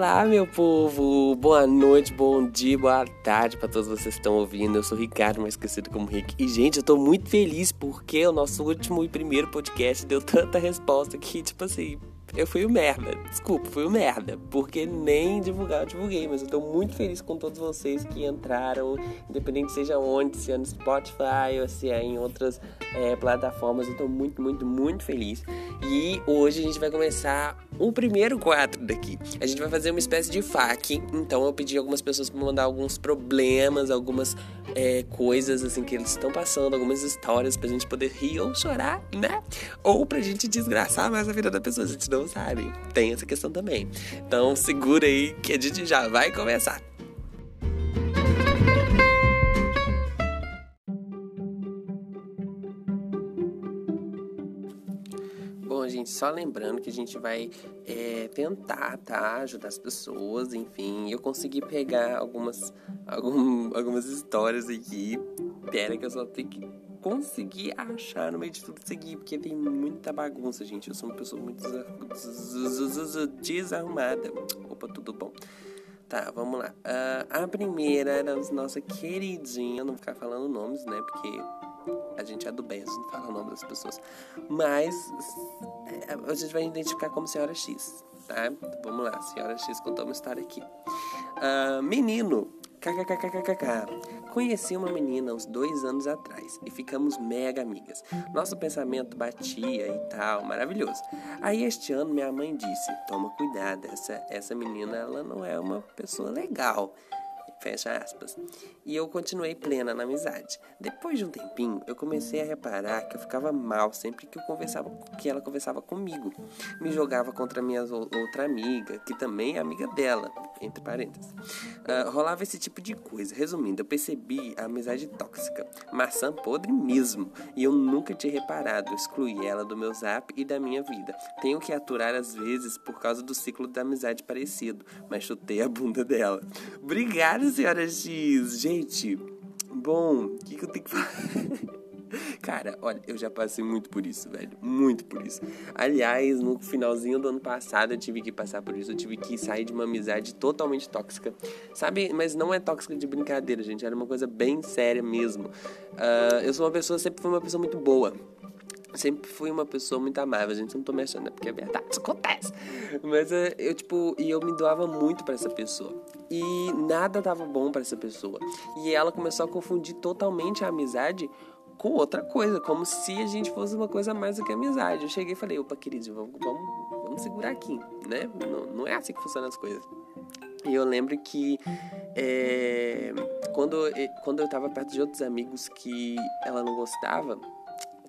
Olá, meu povo! Boa noite, bom dia, boa tarde para todos vocês que estão ouvindo. Eu sou Ricardo, mais esquecido como Rick. E, gente, eu tô muito feliz porque o nosso último e primeiro podcast deu tanta resposta que, tipo assim, eu fui o merda. Desculpa, fui o merda. Porque nem divulgar eu divulguei. Mas eu tô muito feliz com todos vocês que entraram, independente seja onde, se é no Spotify ou se é em outras é, plataformas. Eu tô muito, muito, muito feliz. E hoje a gente vai começar o primeiro quadro daqui. A gente vai fazer uma espécie de FAQ. Então eu pedi algumas pessoas para mandar alguns problemas, algumas é, coisas assim que eles estão passando, algumas histórias pra gente poder rir ou chorar, né? Ou pra gente desgraçar mais a vida da pessoa. A gente não sabem. Tem essa questão também. Então segura aí que a gente já vai começar. Só lembrando que a gente vai é, tentar, tá? Ajudar as pessoas, enfim. Eu consegui pegar algumas, algum, algumas histórias aqui. Pera que eu só tenho que conseguir achar no meio de tudo aqui, porque tem muita bagunça, gente. Eu sou uma pessoa muito desarrumada. Opa, tudo bom? Tá, vamos lá. Uh, a primeira era a nossa queridinha, não vou ficar falando nomes, né? Porque a gente é do bem, a gente fala o nome das pessoas. Mas é, a gente vai identificar como Senhora X, tá? Vamos lá, Senhora X contou uma história aqui. Uh, menino, kkkkkk. Conheci uma menina uns dois anos atrás e ficamos mega amigas. Nosso pensamento batia e tal, maravilhoso. Aí este ano minha mãe disse: toma cuidado, essa, essa menina ela não é uma pessoa legal. Fecha aspas. E eu continuei plena na amizade. Depois de um tempinho, eu comecei a reparar que eu ficava mal sempre que eu conversava, que ela conversava comigo. Me jogava contra minha outra amiga, que também é amiga dela, entre parênteses. Uh, rolava esse tipo de coisa. Resumindo, eu percebi a amizade tóxica, maçã podre mesmo, e eu nunca tinha reparado. excluí ela do meu zap e da minha vida. Tenho que aturar às vezes por causa do ciclo da amizade parecido, mas chutei a bunda dela. Obrigado, senhora X. Gente, bom, o que, que eu tenho que fazer? Cara, olha, eu já passei muito por isso, velho. Muito por isso. Aliás, no finalzinho do ano passado eu tive que passar por isso. Eu tive que sair de uma amizade totalmente tóxica. Sabe? Mas não é tóxica de brincadeira, gente. Era uma coisa bem séria mesmo. Uh, eu sou uma pessoa, sempre fui uma pessoa muito boa sempre fui uma pessoa muito amável, gente. Não tô me achando, é porque é verdade, isso acontece. Mas eh, eu, tipo, e eu me doava muito para essa pessoa. E nada dava bom para essa pessoa. E ela começou a confundir totalmente a amizade com outra coisa, como se a gente fosse uma coisa mais do que amizade. Eu cheguei e falei, opa, querido, vamos, vamos, vamos segurar aqui, né? Não, não é assim que funcionam as coisas. E eu lembro que é, quando, quando eu tava perto de outros amigos que ela não gostava,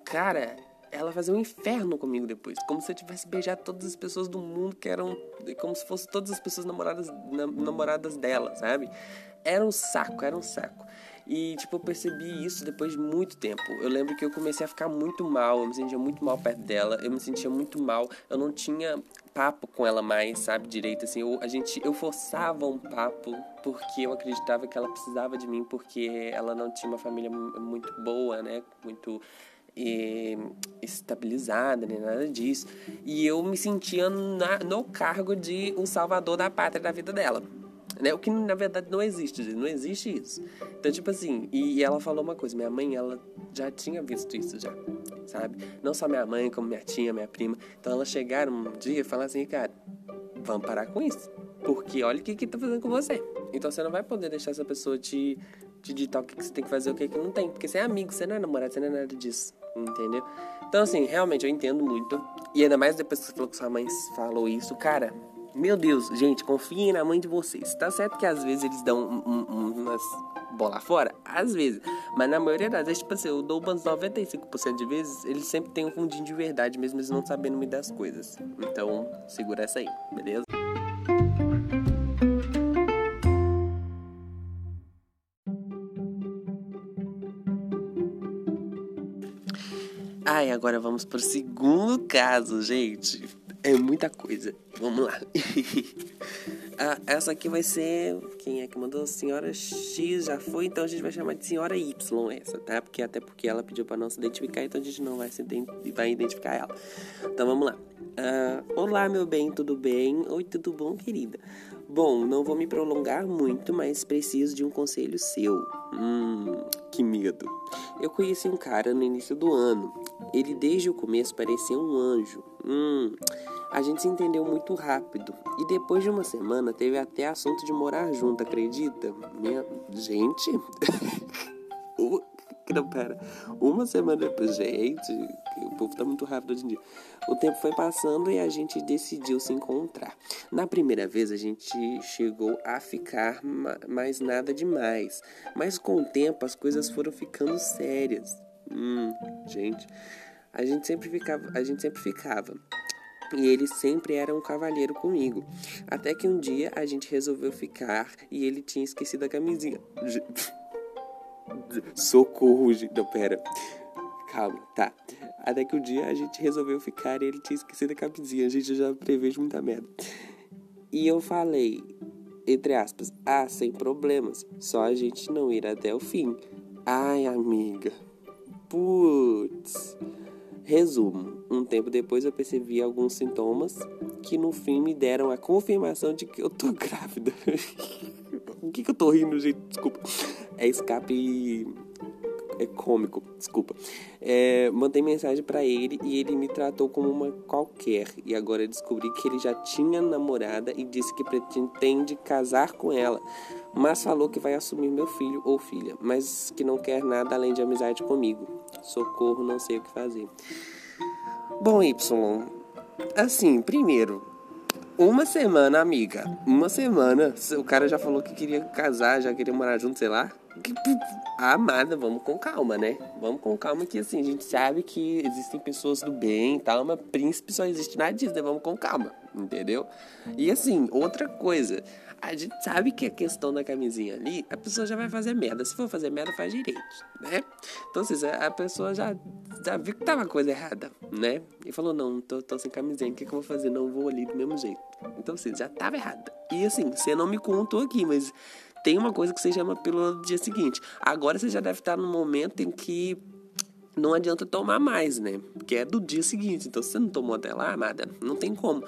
cara, ela fazia um inferno comigo depois. Como se eu tivesse beijado todas as pessoas do mundo que eram. Como se fossem todas as pessoas namoradas, namoradas dela, sabe? Era um saco, era um saco. E, tipo, eu percebi isso depois de muito tempo. Eu lembro que eu comecei a ficar muito mal, eu me sentia muito mal perto dela, eu me sentia muito mal, eu não tinha papo com ela mais, sabe, direito, assim, eu, a gente, eu forçava um papo porque eu acreditava que ela precisava de mim, porque ela não tinha uma família muito boa, né, muito e, estabilizada, nem nada disso. E eu me sentia na, no cargo de um salvador da pátria da vida dela. Né? O que na verdade não existe, não existe isso. Então, tipo assim, e ela falou uma coisa: minha mãe, ela já tinha visto isso já, sabe? Não só minha mãe, como minha tia, minha prima. Então, elas chegaram um dia e falaram assim: cara, vamos parar com isso. Porque olha o que que tá fazendo com você. Então, você não vai poder deixar essa pessoa te, te ditar o que, que você tem que fazer o que, que não tem. Porque você é amigo, você não é namorado, você não é nada disso entendeu? Então, assim, realmente eu entendo muito. E ainda mais depois que você falou que sua mãe falou isso, cara. Meu Deus, gente, confiem na mãe de vocês. Tá certo que às vezes eles dão um, um, umas bola fora? Às vezes. Mas na maioria das vezes, tipo assim, eu dou umas 95% de vezes, eles sempre têm um fundinho de verdade, mesmo eles não sabendo me das coisas. Então, segura essa aí, beleza? Ai, agora vamos pro segundo caso, gente. É muita coisa. Vamos lá. Ah, essa aqui vai ser. Quem é que mandou? Senhora X já foi, então a gente vai chamar de Senhora Y essa, tá? Porque até porque ela pediu para não se identificar, então a gente não vai, se vai identificar ela. Então vamos lá. Ah, olá, meu bem, tudo bem? Oi, tudo bom, querida? Bom, não vou me prolongar muito, mas preciso de um conselho seu. Hum, que medo. Eu conheci um cara no início do ano. Ele desde o começo parecia um anjo. Hum, a gente se entendeu muito rápido. E depois de uma semana teve até assunto de morar junto, acredita? Minha... Gente. Não, pera. Uma semana depois, gente, o povo tá muito rápido hoje em dia. O tempo foi passando e a gente decidiu se encontrar. Na primeira vez a gente chegou a ficar, mas nada demais. Mas com o tempo as coisas foram ficando sérias. Hum, gente, a gente sempre ficava, a gente sempre ficava. E ele sempre era um cavalheiro comigo. Até que um dia a gente resolveu ficar e ele tinha esquecido a camisinha. Socorro, gente. Não, pera. Calma, tá. Até que um dia a gente resolveu ficar e ele tinha esquecido a camisinha. A gente já prevejo muita merda. E eu falei, entre aspas, ah, sem problemas. Só a gente não ir até o fim. Ai, amiga. Putz. Resumo: um tempo depois eu percebi alguns sintomas que no fim me deram a confirmação de que eu tô grávida. O que, que eu tô rindo, gente? Desculpa. É escape é cômico, desculpa. É, mandei mensagem para ele e ele me tratou como uma qualquer. E agora descobri que ele já tinha namorada e disse que pretende casar com ela. Mas falou que vai assumir meu filho ou filha, mas que não quer nada além de amizade comigo. Socorro, não sei o que fazer. Bom, Y, assim, primeiro, uma semana, amiga. Uma semana. O cara já falou que queria casar, já queria morar junto, sei lá. Ah, amada, vamos com calma, né? Vamos com calma que assim, a gente sabe que existem pessoas do bem e tal, mas príncipe só existe na Disney, vamos com calma, entendeu? E assim, outra coisa, a gente sabe que a questão da camisinha ali, a pessoa já vai fazer merda. Se for fazer merda, faz direito, né? Então, assim, a pessoa já, já viu que tava coisa errada, né? E falou, não, tô, tô sem camisinha, o que, que eu vou fazer? Não vou ali do mesmo jeito. Então, assim, já tava errada. E assim, você não me contou aqui, mas tem uma coisa que você chama pelo dia seguinte. Agora você já deve estar no momento em que não adianta tomar mais, né? Porque é do dia seguinte. Então, se você não tomou até lá, amada, não tem como.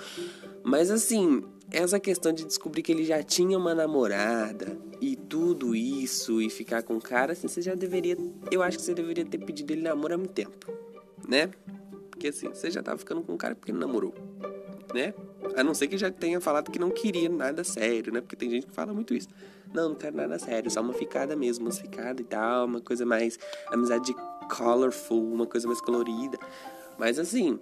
Mas assim, essa questão de descobrir que ele já tinha uma namorada e tudo isso e ficar com o cara, assim, você já deveria. Eu acho que você deveria ter pedido ele namoro há muito tempo, né? Porque assim, você já tava ficando com o cara porque ele namorou, né? A não ser que já tenha falado que não queria nada sério, né? Porque tem gente que fala muito isso. Não, não quero nada sério, só uma ficada mesmo, uma ficada e tal, uma coisa mais amizade colorful, uma coisa mais colorida. Mas assim,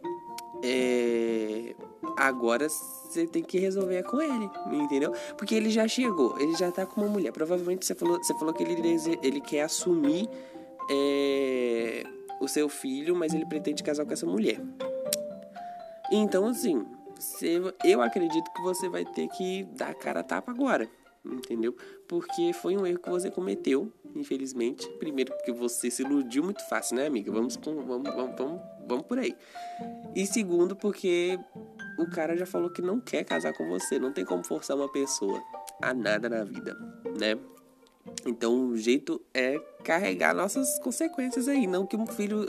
é... agora você tem que resolver com ele, entendeu? Porque ele já chegou, ele já tá com uma mulher. Provavelmente você falou, você falou que ele, ele quer assumir é... o seu filho, mas ele pretende casar com essa mulher. Então, assim, você, eu acredito que você vai ter que dar a cara a tapa agora entendeu? Porque foi um erro que você cometeu, infelizmente. Primeiro, porque você se iludiu muito fácil, né, amiga? Vamos, vamos, vamos, vamos, vamos por aí. E segundo, porque o cara já falou que não quer casar com você. Não tem como forçar uma pessoa a nada na vida, né? Então o jeito é carregar nossas consequências aí, não que um filho,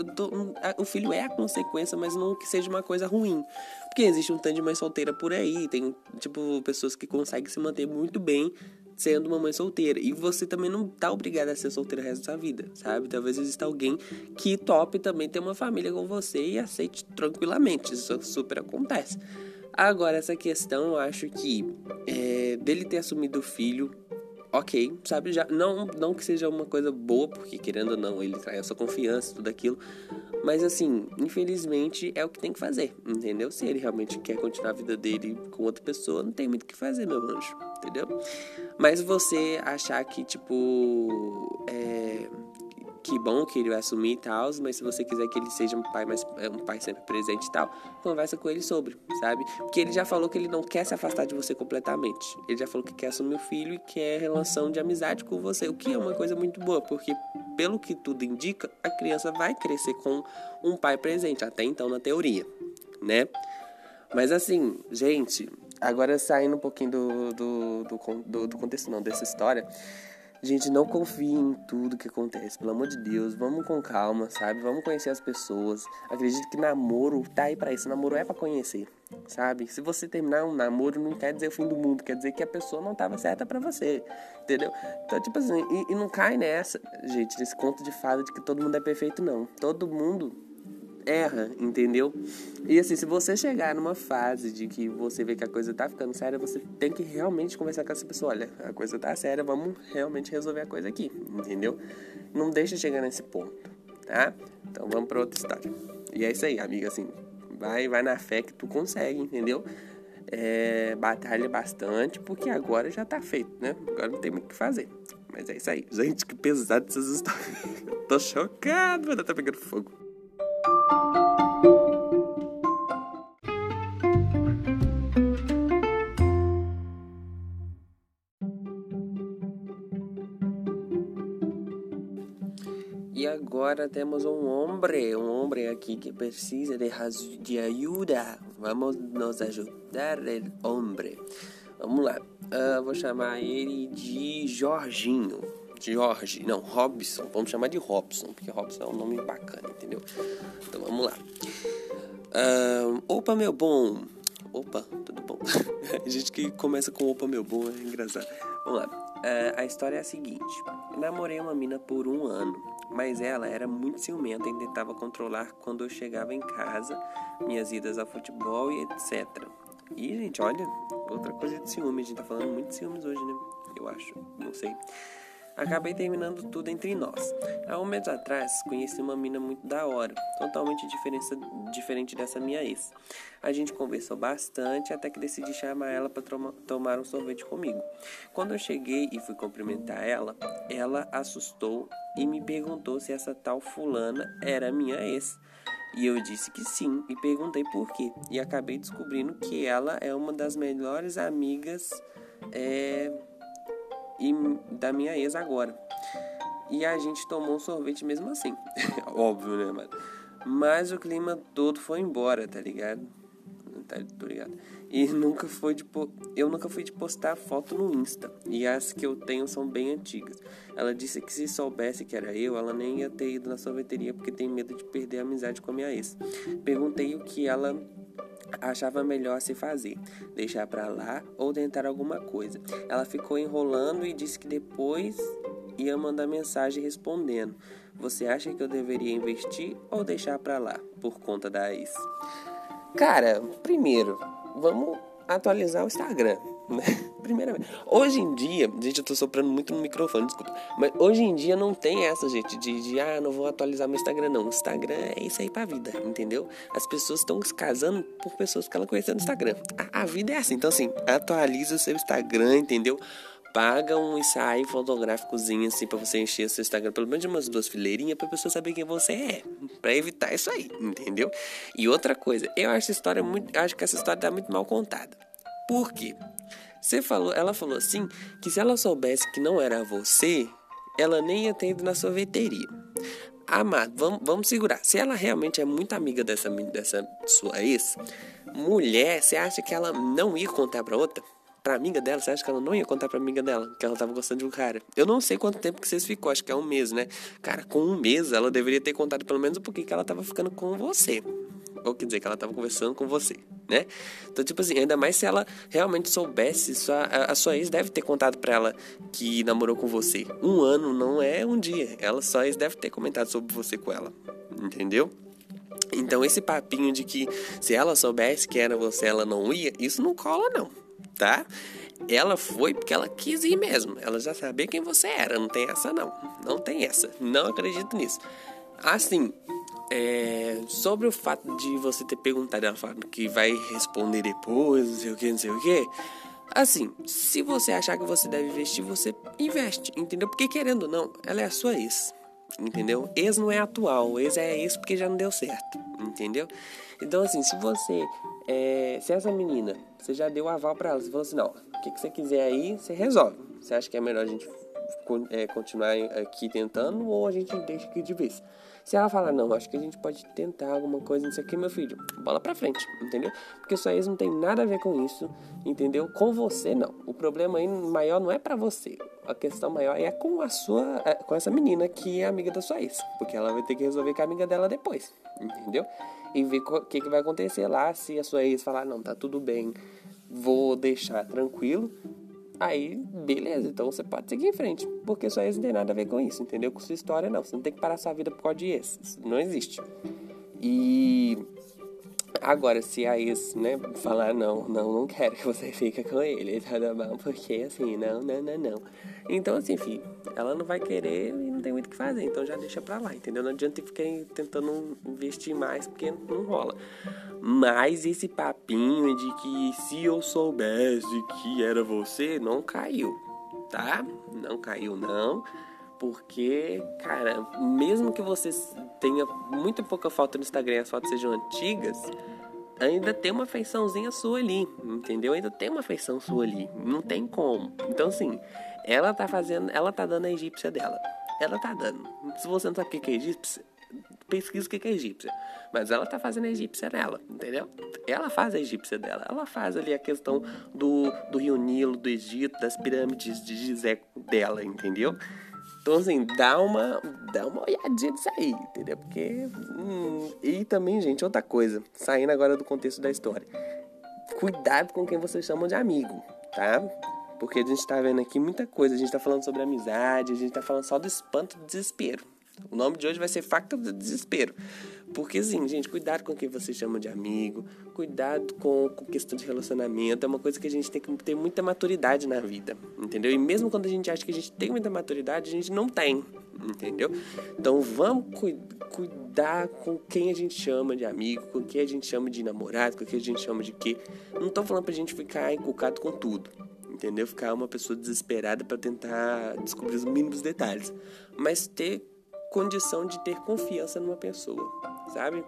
o filho é a consequência, mas não que seja uma coisa ruim. Porque existe um tanto de mãe solteira por aí, tem tipo pessoas que conseguem se manter muito bem sendo uma mãe solteira. E você também não tá obrigada a ser solteira o resto da sua vida, sabe? Talvez exista alguém que tope também ter uma família com você e aceite tranquilamente. Isso super acontece. Agora, essa questão, eu acho que é, dele ter assumido o filho ok, sabe? Já, não, não que seja uma coisa boa, porque querendo ou não, ele trai a sua confiança, tudo aquilo. Mas assim, infelizmente é o que tem que fazer, entendeu? Se ele realmente quer continuar a vida dele com outra pessoa, não tem muito o que fazer, meu anjo, entendeu? Mas você achar que, tipo, é que bom que ele vai assumir e tal, mas se você quiser que ele seja um pai mais é, um pai sempre presente e tal, conversa com ele sobre, sabe? Porque ele já falou que ele não quer se afastar de você completamente. Ele já falou que quer assumir o filho e quer relação de amizade com você, o que é uma coisa muito boa, porque pelo que tudo indica, a criança vai crescer com um pai presente, até então na teoria, né? Mas assim, gente, agora saindo um pouquinho do, do, do, do, do contexto, não, dessa história. Gente, não confie em tudo que acontece, pelo amor de Deus. Vamos com calma, sabe? Vamos conhecer as pessoas. Acredito que namoro tá aí pra isso. Namoro é pra conhecer, sabe? Se você terminar um namoro, não quer dizer o fim do mundo, quer dizer que a pessoa não tava certa pra você, entendeu? Então, tipo assim, e, e não cai nessa, gente, nesse conto de fada de que todo mundo é perfeito, não. Todo mundo erra, entendeu? E assim, se você chegar numa fase de que você vê que a coisa tá ficando séria, você tem que realmente conversar com essa pessoa. Olha, a coisa tá séria, vamos realmente resolver a coisa aqui, entendeu? Não deixa chegar nesse ponto, tá? Então vamos para outra história. E é isso aí, amiga, assim, vai, vai na fé que tu consegue, entendeu? É, batalha bastante, porque agora já tá feito, né? Agora não tem muito o que fazer. Mas é isso aí. Gente, que pesado essas histórias. Tô chocado. Tá pegando fogo. E agora temos um homem, um homem aqui que precisa de, de ajuda. Vamos nos ajudar, homem. Vamos lá. Uh, vou chamar ele de Jorginho. Jorge, não, Robson. Vamos chamar de Robson, porque Robson é um nome bacana, entendeu? Então vamos lá. Uh, opa, meu bom. Opa, tudo bom? a gente que começa com opa, meu bom, é engraçado. Vamos lá. Uh, a história é a seguinte: namorei uma mina por um ano, mas ela era muito ciumenta e tentava controlar quando eu chegava em casa, minhas idas ao futebol e etc. E, gente, olha, outra coisa de ciúme, a gente tá falando muito de ciúmes hoje, né? Eu acho, não sei. Acabei terminando tudo entre nós. Há um mês atrás, conheci uma mina muito da hora, totalmente diferente dessa minha ex. A gente conversou bastante até que decidi chamar ela para tomar um sorvete comigo. Quando eu cheguei e fui cumprimentar ela, ela assustou e me perguntou se essa tal fulana era minha ex. E eu disse que sim e perguntei por quê. E acabei descobrindo que ela é uma das melhores amigas. É e da minha ex agora. E a gente tomou um sorvete mesmo assim. Óbvio, né, mano? Mas o clima todo foi embora, tá ligado? Tá, ligado. E nunca foi de po... eu nunca fui de postar foto no Insta. E as que eu tenho são bem antigas. Ela disse que se soubesse que era eu, ela nem ia ter ido na sorveteria porque tem medo de perder a amizade com a minha ex. Perguntei o que ela achava melhor se fazer, deixar para lá ou tentar alguma coisa. Ela ficou enrolando e disse que depois ia mandar mensagem respondendo: Você acha que eu deveria investir ou deixar para lá por conta da ex? Cara, primeiro, vamos atualizar o Instagram. Né? Primeiramente. Hoje em dia, gente, eu tô soprando muito no microfone, desculpa. Mas hoje em dia não tem essa, gente, de, de ah, não vou atualizar meu Instagram, não. Instagram é isso aí pra vida, entendeu? As pessoas estão se casando por pessoas que ela conheceu no Instagram. A, a vida é assim. Então, assim, atualiza o seu Instagram, entendeu? Paga um ensaio fotográficozinho assim para você encher seu Instagram pelo menos umas duas fileirinhas pra pessoa saber quem você é, para evitar isso aí, entendeu? E outra coisa, eu acho essa história muito, acho que essa história tá muito mal contada. Por quê? Você falou, ela falou assim que se ela soubesse que não era você, ela nem ia ter ido na sorveteria. Amado, vamos, vamos segurar. Se ela realmente é muito amiga dessa, dessa sua ex, mulher, você acha que ela não ia contar pra outra? Pra amiga dela, você acha que ela não ia contar pra amiga dela que ela tava gostando de um cara? Eu não sei quanto tempo que vocês ficou, acho que é um mês, né? Cara, com um mês ela deveria ter contado pelo menos o porquê que ela tava ficando com você. Ou quer dizer, que ela tava conversando com você, né? Então, tipo assim, ainda mais se ela realmente soubesse, sua, a, a sua ex deve ter contado pra ela que namorou com você. Um ano não é um dia. Ela só ex deve ter comentado sobre você com ela. Entendeu? Então, esse papinho de que se ela soubesse que era você, ela não ia, isso não cola, não, tá? Ela foi porque ela quis ir mesmo. Ela já sabia quem você era. Não tem essa, não. Não tem essa. Não acredito nisso. Assim, é, sobre o fato de você ter perguntado, ela falando que vai responder depois, não sei o que, não sei o que. Assim, se você achar que você deve investir, você investe, entendeu? Porque querendo ou não, ela é a sua ex, entendeu? Ex não é atual, ex é ex porque já não deu certo, entendeu? Então, assim, se você. É, se essa menina, você já deu aval para ela, você falou assim: não, o que, que você quiser aí, você resolve. Você acha que é melhor a gente é, continuar aqui tentando ou a gente deixa aqui de vez? Se ela falar, não, acho que a gente pode tentar alguma coisa, não sei o que, meu filho, bola pra frente, entendeu? Porque sua ex não tem nada a ver com isso, entendeu? Com você, não. O problema aí maior não é para você. A questão maior é com a sua, é, com essa menina que é amiga da sua ex. Porque ela vai ter que resolver com a amiga dela depois, entendeu? E ver o que, que vai acontecer lá se a sua ex falar, não, tá tudo bem, vou deixar tranquilo Aí, beleza, então você pode seguir em frente, porque sua ex não tem nada a ver com isso, entendeu? Com sua história, não. Você não tem que parar sua vida por causa de ex. Isso não existe. E agora, se a ex, né, falar não, não, não quero que você fique com ele, tá bom? Porque assim, não, não, não, não. Então, assim, filho, ela não vai querer e não tem muito o que fazer, então já deixa pra lá, entendeu? Não adianta ficar tentando investir mais, porque não rola. Mas esse papinho de que se eu soubesse que era você, não caiu, tá? Não caiu, não. Porque, cara, mesmo que você tenha muito pouca foto no Instagram e as fotos sejam antigas, ainda tem uma feiçãozinha sua ali, entendeu? Ainda tem uma feição sua ali, não tem como. Então, assim, ela tá fazendo, ela tá dando a egípcia dela. Ela tá dando. Se você não sabe o que é egípcia, pesquisa o que é egípcia. Mas ela tá fazendo a egípcia dela, entendeu? Ela faz a egípcia dela. Ela faz ali a questão do, do Rio Nilo, do Egito, das pirâmides de Gizé dela, entendeu? Então, assim, dá uma, dá uma olhadinha nisso aí, entendeu? Porque. Hum, e também, gente, outra coisa, saindo agora do contexto da história. Cuidado com quem vocês chamam de amigo, tá? Porque a gente tá vendo aqui muita coisa. A gente tá falando sobre amizade, a gente tá falando só do espanto do desespero. O nome de hoje vai ser Facto do Desespero. Porque, assim, gente, cuidado com quem você chama de amigo, cuidado com, com questão de relacionamento. É uma coisa que a gente tem que ter muita maturidade na vida, entendeu? E mesmo quando a gente acha que a gente tem muita maturidade, a gente não tem, entendeu? Então, vamos cu cuidar com quem a gente chama de amigo, com quem a gente chama de namorado, com quem a gente chama de quê. Não tô falando pra gente ficar encucado com tudo entendeu? Ficar uma pessoa desesperada para tentar descobrir os mínimos detalhes, mas ter condição de ter confiança numa pessoa, sabe?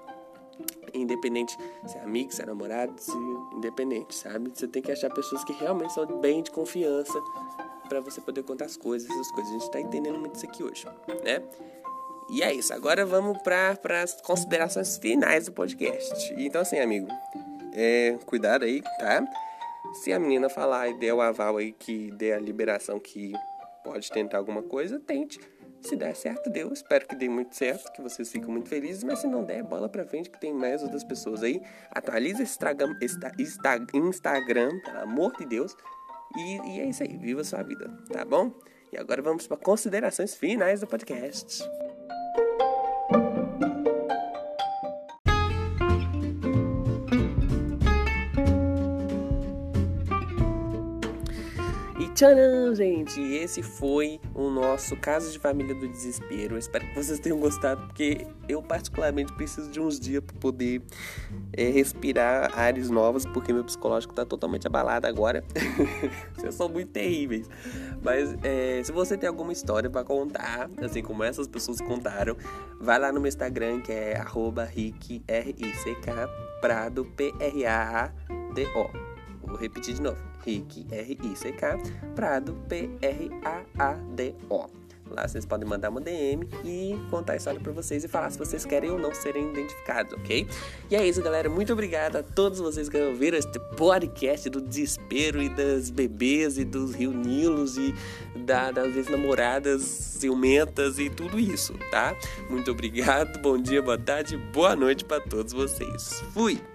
Independente se é amigo, se é namorado, se independente, sabe? Você tem que achar pessoas que realmente são bem de confiança para você poder contar as coisas, essas coisas. A gente tá entendendo muito isso aqui hoje, né? E é isso. Agora vamos para as considerações finais do podcast. Então, assim, amigo, é, cuidado aí, tá? Se a menina falar e der o aval aí que dê a liberação que pode tentar alguma coisa, tente. Se der certo, deu. Espero que dê muito certo, que vocês fiquem muito felizes. Mas se não der, bola pra frente que tem mais outras pessoas aí. Atualiza esse Instagram, pelo amor de Deus. E, e é isso aí. Viva a sua vida, tá bom? E agora vamos para considerações finais do podcast. Tcharam, gente! Esse foi o nosso caso de família do desespero. Eu espero que vocês tenham gostado, porque eu particularmente preciso de uns dias para poder é, respirar áreas novas, porque meu psicológico tá totalmente abalado agora. vocês são muito terríveis. Mas é, se você tem alguma história para contar, assim como essas pessoas contaram, vai lá no meu Instagram que é rick, R-I-C-K, Prado, P-R-A-A-D-O. Vou repetir de novo. Rick, R-I-C-K, Prado, P-R-A-A-D-O. Lá vocês podem mandar uma DM e contar a história para vocês e falar se vocês querem ou não serem identificados, ok? E é isso, galera. Muito obrigado a todos vocês que ouviram este podcast do desespero e das bebês e dos Rio Nilos e da, das ex-namoradas ciumentas e tudo isso, tá? Muito obrigado. Bom dia, boa tarde, boa noite para todos vocês. Fui!